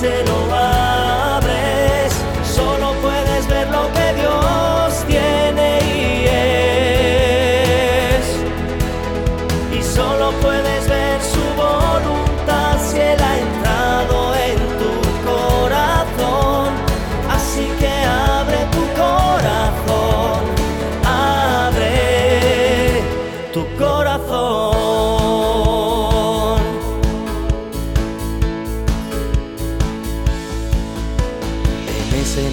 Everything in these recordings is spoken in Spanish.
se lo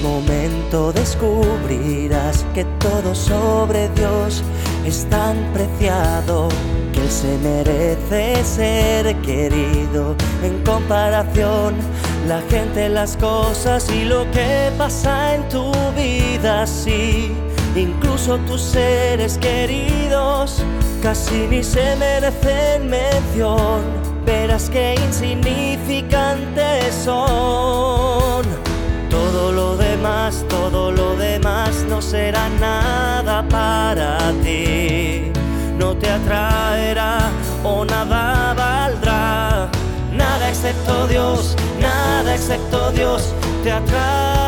momento descubrirás que todo sobre Dios es tan preciado que Él se merece ser querido. En comparación, la gente, las cosas y lo que pasa en tu vida, sí, incluso tus seres queridos casi ni se merecen mención. Verás que insignificantes son. No será nada para ti. No te atraerá o nada valdrá. Nada excepto Dios, nada excepto Dios te atraerá.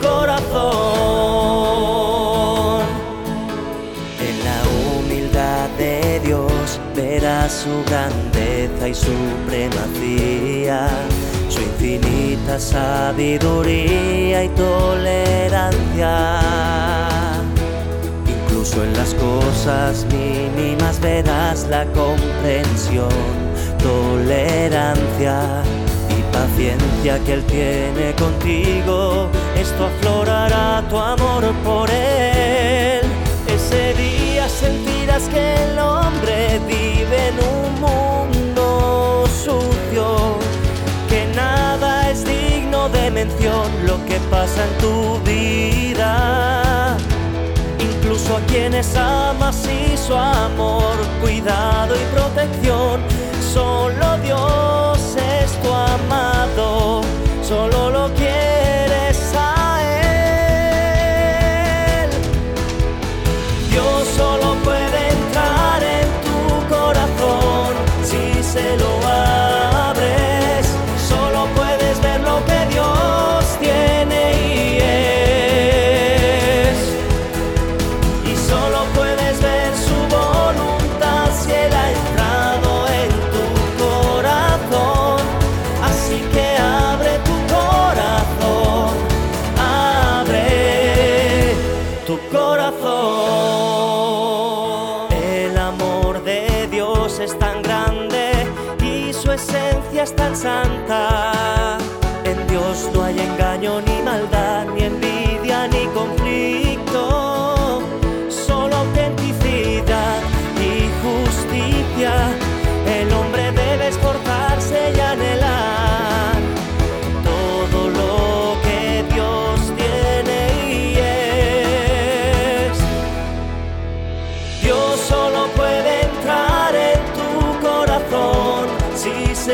Corazón. En la humildad de Dios verás su grandeza y supremacía, su infinita sabiduría y tolerancia. Incluso en las cosas mínimas verás la comprensión, tolerancia paciencia que Él tiene contigo. Esto aflorará tu amor por Él. Ese día sentirás que el hombre vive en un mundo sucio, que nada es digno de mención lo que pasa en tu vida. Incluso a quienes amas y su amor, cuidado y protección, solo Dios corazón. El amor de Dios es tan grande y su esencia es tan santa.